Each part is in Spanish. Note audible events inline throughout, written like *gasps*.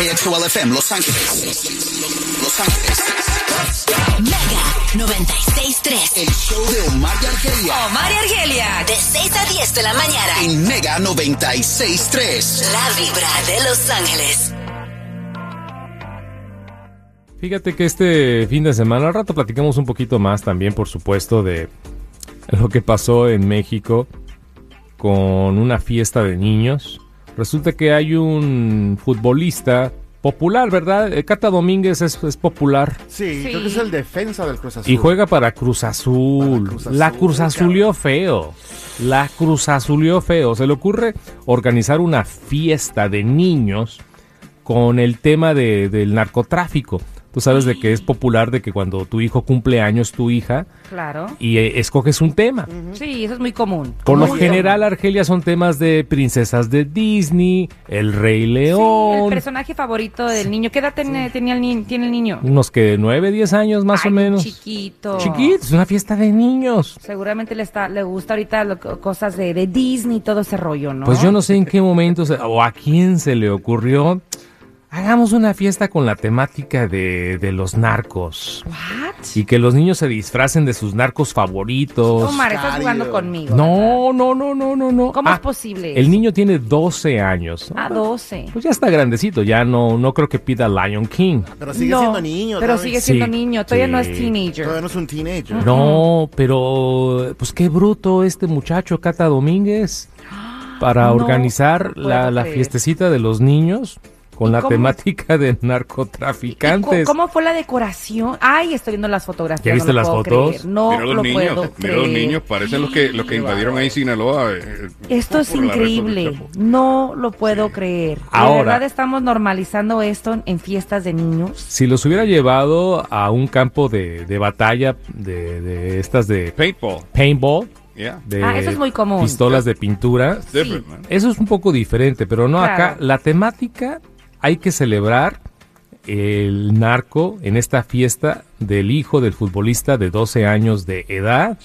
KXOL FM Los Ángeles. Los Ángeles. Mega 96.3. El show de Omar y Argelia Omar y Argelia. De 6 a 10 de la mañana. en Mega 96.3. La vibra de Los Ángeles. Fíjate que este fin de semana, al rato platicamos un poquito más también, por supuesto, de lo que pasó en México con una fiesta de niños. Resulta que hay un futbolista popular, ¿verdad? Eh, Cata Domínguez es, es popular Sí, Sí. creo que es el defensa del Cruz Azul. y juega para Cruz Azul. Para Cruz Azul, La Cruz Azulió feo. La Cruz Azulió feo. Se le ocurre organizar una fiesta de niños con el tema de- del narcotráfico. Tú sabes de que es popular de que cuando tu hijo cumple años, tu hija, Claro. y eh, escoges un tema. Sí, eso es muy común. Por lo general, Argelia, son temas de princesas de Disney, El Rey común. Sí, León, el personaje favorito del niño. ¿Qué edad tenía el ni- tiene el niño? unos que 9, 10 años más Ay, o menos. Chiquito. Chiquito, es una fiesta de niños. Seguramente le está, le gusta ahorita lo- cosas de, de Disney y todo ese rollo, ¿no? Pues yo no sé en qué momento se- o a quién se le ocurrió. Hagamos una fiesta con la temática de, de los narcos. What? Y que los niños se disfracen de sus narcos favoritos. Omar, estás jugando Sicario. conmigo. No, no, no, no, no, no. ¿Cómo Ah, es posible? El niño tiene 12 años. A 12. Pues ya está grandecito, ya no, no creo que pida Lion King. Pero sigue No, siendo niño. Pero sigue siendo Sí, niño. Todavía no es teenager. Todavía no es un teenager. No, pero pues qué bruto este muchacho Cata Domínguez *gasps* para No organizar la, fiestecita de los niños con ¿Y la cómo- temática de ¿Y co- narcotraficantes. ¿Cómo fue la decoración? Ay, estoy viendo las fotografías. ¿Ya no viste lo las fotos? creer. No mira los lo niños, puedo mira creer. los niños, parecen los que los que invadieron ahí Sinaloa. eh, Esto es increíble. No lo puedo creer. ¿De Ahora- verdad estamos normalizando esto en, fiestas de niños? Si los hubiera llevado a un campo de, de batalla de, de estas de Paintball, paintball, yeah. de Ah, eso es muy común. pistolas de pintura, man. Eso es un poco diferente, pero no Claro. acá. La temática hay que celebrar el narco en esta fiesta del hijo del futbolista de 12 años de edad.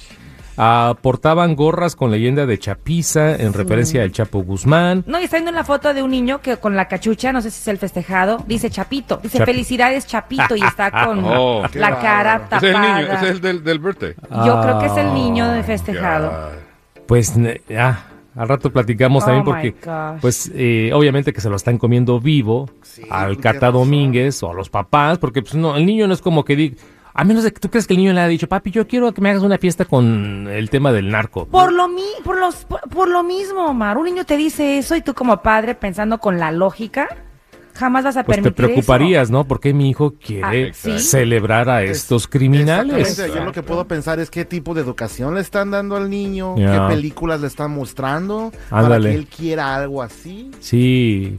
Ah, portaban gorras con leyenda de Chapiza en referencia al Chapo Guzmán. No, y está viendo una foto de un niño que con la cachucha, no sé si es el festejado, dice Chapito. Dice Chap- felicidades Chapito y está con *laughs* Oh, la cara es el tapada. niño, es el del, del birthday. Yo creo que es el Ah, niño de festejado. God. Pues ne- ah, al rato platicamos Oh, también porque, pues eh, obviamente que se lo están comiendo vivo al Cata. Domínguez o a los papás, porque pues no, el niño no es como que diga, a menos de que tú crees que el niño le ha dicho, papi, yo quiero que me hagas una fiesta con el tema del narco. Por lo, mi, por, los, por, por lo mismo, Omar. Un niño te dice eso y tú como padre pensando con la lógica, jamás vas a Pues te permitir preocuparías, ¿no? Porque mi hijo quiere Ah, sí. celebrar a estos criminales. Exactamente, Yo lo que puedo pensar es qué tipo de educación le están dando al niño, Ya. qué películas le están mostrando para Ándale. que él quiera algo así. Sí.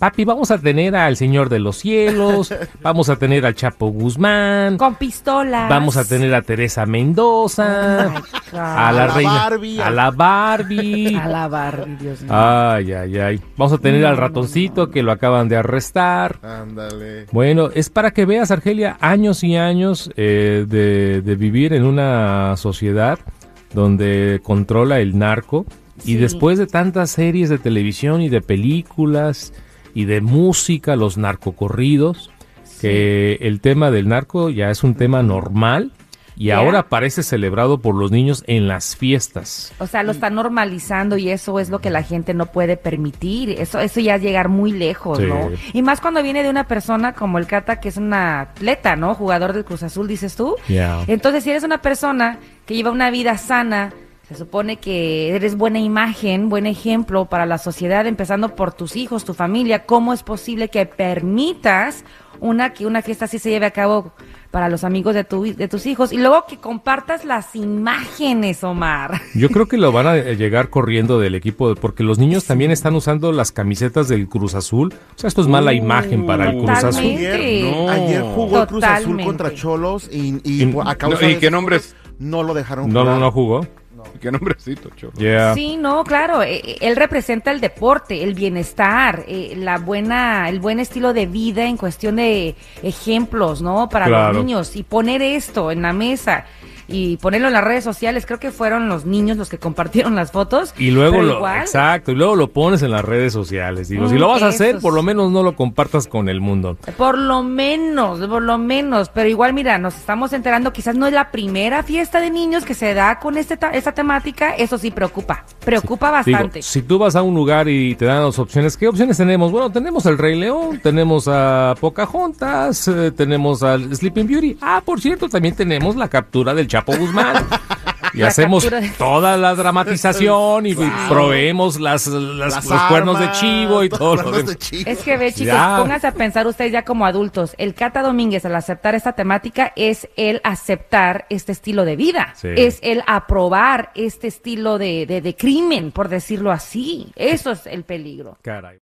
Papi, vamos a tener al Señor de los Cielos, *laughs* vamos a tener al Chapo Guzmán. Con pistolas. vamos a tener a Teresa Mendoza, Oh a la, A la reina, Barbie. a la Barbie. *laughs* A la Barbie, Dios mío. Ay, ay, ay. Vamos a tener al ratoncito que lo acaban de arrestar. Ándale. Bueno, es para que veas, Argelia, años y años eh, de, de vivir en una sociedad donde controla el narco y Sí. después de tantas series de televisión y de películas y de música, los narcocorridos, que el tema del narco ya es un tema normal y ahora parece celebrado por los niños en las fiestas. O sea, lo está normalizando y eso es lo que la gente no puede permitir. Eso, eso ya es llegar muy lejos, Sí. ¿no? Y más cuando viene de una persona como el Cata, que es una atleta, ¿no? Jugador del Cruz Azul, dices tú. Entonces, si eres una persona que lleva una vida sana, se supone que eres buena imagen, buen ejemplo para la sociedad, empezando por tus hijos, tu familia. ¿Cómo es posible que permitas una que una fiesta así se lleve a cabo para los amigos de, tu, de tus hijos y luego que compartas las imágenes, Omar? Yo creo que lo van a eh, llegar corriendo del equipo porque los niños también están usando las camisetas del Cruz Azul. O sea, esto es mala imagen para el Cruz Azul. Ayer, No. ayer jugó el Cruz Azul contra Cholos y, y Y- a causa no, ¿y de qué nombres? No lo dejaron No, no, jugar. no jugó. Qué nombrecito, cholo. Yeah. Sí, no, claro, eh, eh, él representa el deporte, el bienestar, eh, la buena, el buen estilo de vida en cuestión de ejemplos, ¿no? Para Claro. los niños y poner esto en la mesa y ponerlo en las redes sociales. Creo que fueron los niños los que compartieron las fotos. Y luego lo, igual, exacto, y luego lo pones en las redes sociales. Digo, si Mm, lo vas a hacer, por lo menos no lo compartas con el mundo. Por lo menos, por lo menos. Pero igual, mira, nos estamos enterando, quizás no es la primera fiesta de niños que se da con este ta- esta temática. Eso sí preocupa. Preocupa bastante. si tú vas a un lugar y te dan las opciones, ¿qué opciones tenemos? Bueno, tenemos el Rey León, tenemos a Pocahontas, eh, tenemos al Sleeping Beauty. Ah, por cierto, también tenemos la captura del Chapo Guzmán. *laughs* Y *laughs* La hacemos de- toda la dramatización y proveemos las, las- Las los cuernos de chivo y todo lo cuernos demás. de chivo. Es que ve, chicos, Ya. pónganse a pensar ustedes ya como adultos. El Cata Domínguez, al aceptar esta temática, es el aceptar este estilo de vida. Sí. Es el aprobar este estilo de, de, de crimen, por decirlo así. Eso es el peligro. Caray.